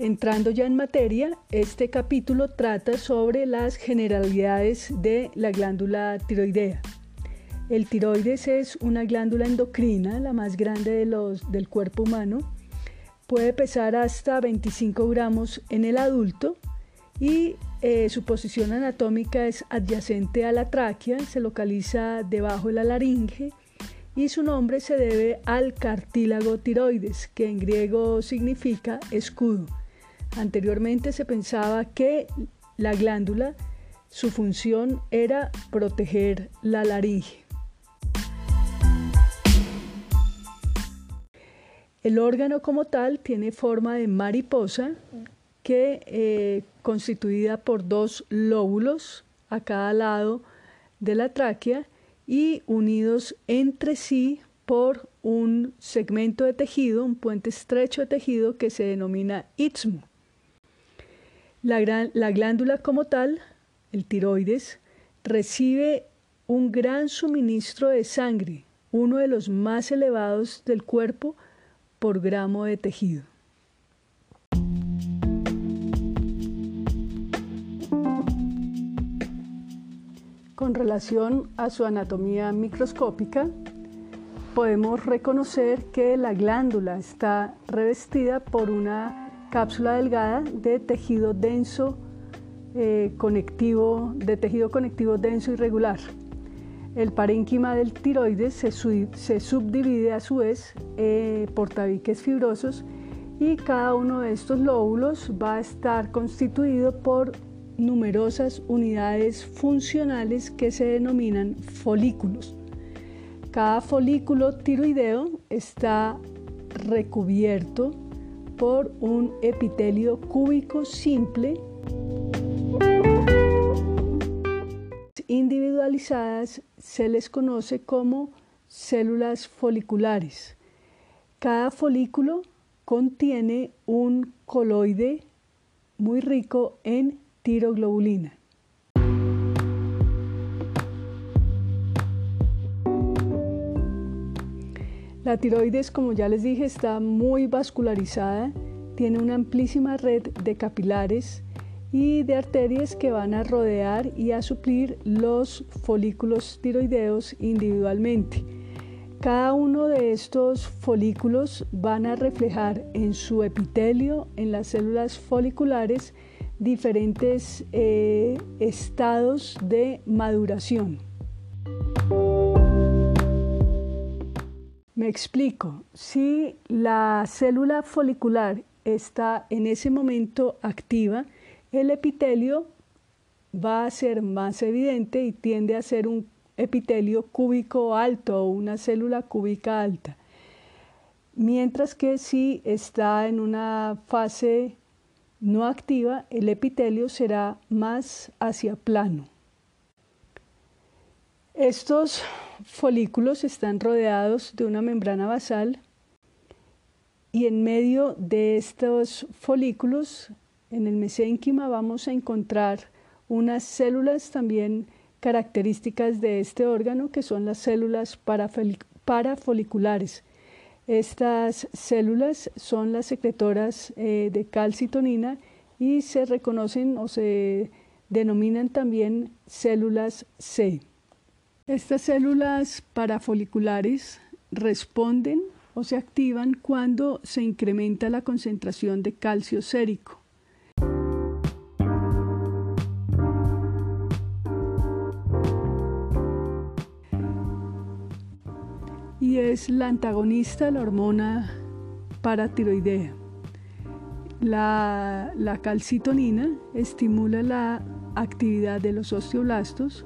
Entrando ya en materia, este capítulo trata sobre las generalidades de la glándula tiroidea. El tiroides es una glándula endocrina, la más grande de los, del cuerpo humano. Puede pesar hasta 25 gramos en el adulto y eh, su posición anatómica es adyacente a la tráquea, se localiza debajo de la laringe y su nombre se debe al cartílago tiroides, que en griego significa escudo. Anteriormente se pensaba que la glándula, su función era proteger la laringe. El órgano como tal tiene forma de mariposa que eh, constituida por dos lóbulos a cada lado de la tráquea y unidos entre sí por un segmento de tejido, un puente estrecho de tejido que se denomina istmo. La, glándula como tal, el tiroides, recibe un gran suministro de sangre, uno de los más elevados del cuerpo por gramo de tejido. Con relación a su anatomía microscópica, podemos reconocer que la glándula está revestida por una cápsula delgada de tejido denso eh, conectivo, de tejido conectivo denso y regular. El parénquima del tiroides se, subdivide a su vez eh, por tabiques fibrosos y cada uno de estos lóbulos va a estar constituido por numerosas unidades funcionales que se denominan folículos. Cada folículo tiroideo está recubierto por un epitelio cúbico simple individualizadas se les conoce como células foliculares. Cada folículo contiene un coloide muy rico en tiroglobulina. La tiroides, como ya les dije, está muy vascularizada, tiene una amplísima red de capilares y de arterias que van a rodear y a suplir los folículos tiroideos individualmente. Cada uno de estos folículos van a reflejar en su epitelio, en las células foliculares, diferentes eh, estados de maduración. Me explico. Si la célula folicular está en ese momento activa, el epitelio va a ser más evidente y tiende a ser un epitelio cúbico alto o una célula cúbica alta. Mientras que si está en una fase no activa, el epitelio será más hacia plano. Estos folículos están rodeados de una membrana basal y en medio de estos folículos, en el mesénquima, vamos a encontrar unas células también características de este órgano que son las células parafoliculares. Estas células son las secretoras eh, de calcitonina y se reconocen o se denominan también células C. Estas células parafoliculares responden o se activan cuando se incrementa la concentración de calcio sérico. Y es la antagonista de la hormona paratiroidea. La, la calcitonina estimula la actividad de los osteoblastos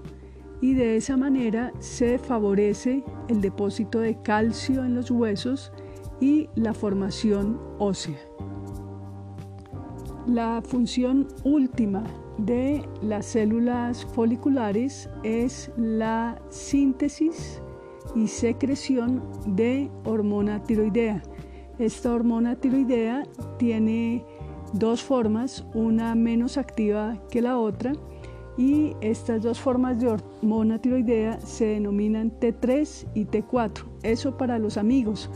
y de esa manera se favorece el depósito de calcio en los huesos y la formación ósea. La función última de las células foliculares es la síntesis y secreción de hormona tiroidea. Esta hormona tiroidea tiene dos formas, una menos activa que la otra, y estas dos formas de hormona tiroidea se denominan T3 y T4. Eso para los amigos.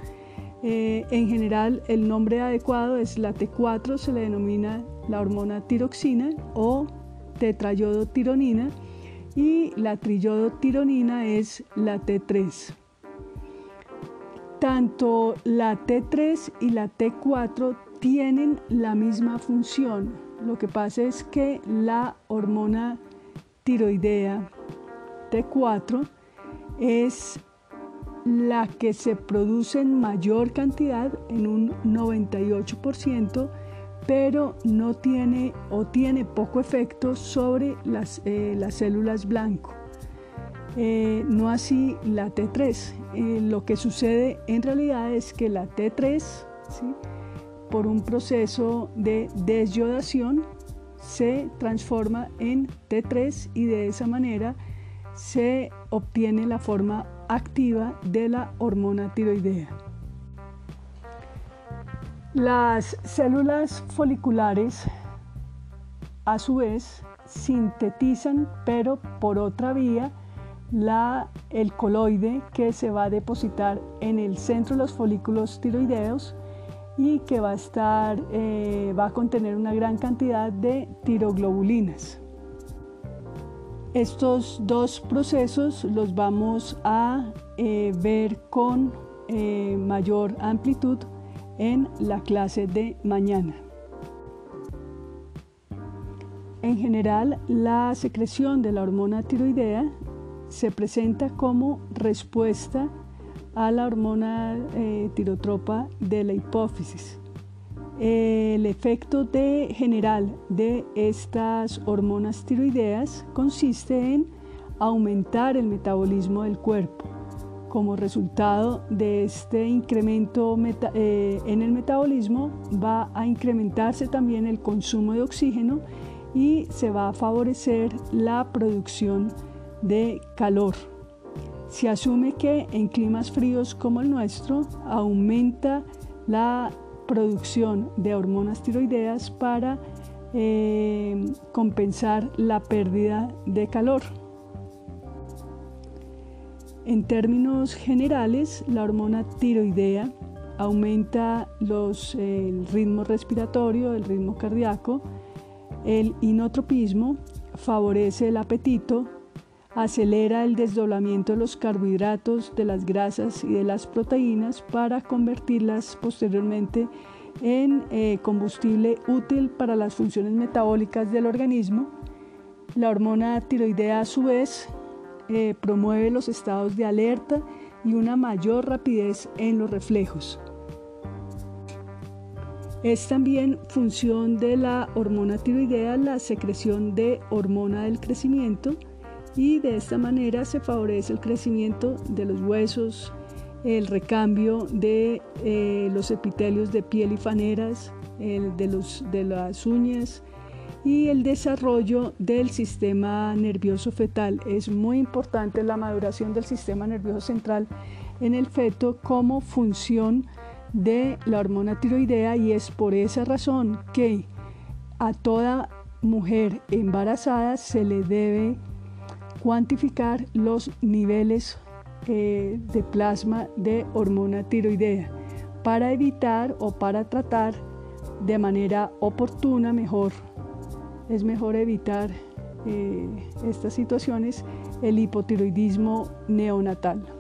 Eh, en general, el nombre adecuado es la T4, se le denomina la hormona tiroxina o tetrayodotironina y la triyodotironina es la T3. Tanto la T3 y la T4 tienen la misma función. Lo que pasa es que la hormona tiroidea T4 es la que se produce en mayor cantidad, en un 98%, pero no tiene o tiene poco efecto sobre las, eh, las células blanco. Eh, no así la T3. Eh, lo que sucede en realidad es que la T3, por un proceso de desyodación, se transforma en T3 y de esa manera se obtiene la forma activa de la hormona tiroidea. Las células foliculares a su vez sintetizan, pero por otra vía, el coloide que se va a depositar en el centro de los folículos tiroideos y que va a, estar, eh, va a contener una gran cantidad de tiroglobulinas. Estos dos procesos los vamos a eh, ver con eh, mayor amplitud en la clase de mañana. En general, la secreción de la hormona tiroidea se presenta como respuesta a la hormona eh, tirotropa de la hipófisis. El efecto general de estas hormonas tiroideas consiste en aumentar el metabolismo del cuerpo. Como resultado de este incremento eh, en el metabolismo va a incrementarse también el consumo de oxígeno y se va a favorecer la producción de calor. Se asume que en climas fríos como el nuestro aumenta la producción de hormonas tiroideas para eh, compensar la pérdida de calor. En términos generales, la hormona tiroidea aumenta los, el ritmo respiratorio, el ritmo cardíaco, el inotropismo, favorece el apetito, acelera el desdoblamiento de los carbohidratos, de las grasas y de las proteínas para convertirlas posteriormente en eh, combustible útil para las funciones metabólicas del organismo. La hormona tiroidea a su vez eh, promueve los estados de alerta y una mayor rapidez en los reflejos. Es también función de la hormona tiroidea la secreción de hormona del crecimiento y de esta manera se favorece el crecimiento de los huesos, el recambio de eh, los epitelios de piel y faneras, el de, los, de las uñas y el desarrollo del sistema nervioso fetal. Es muy importante la maduración del sistema nervioso central en el feto como función de la hormona tiroidea y es por esa razón que a toda mujer embarazada se le debe cuantificar los niveles eh, de plasma de hormona tiroidea para evitar o para tratar de manera oportuna mejor. Es mejor evitar eh, estas situaciones, el hipotiroidismo neonatal.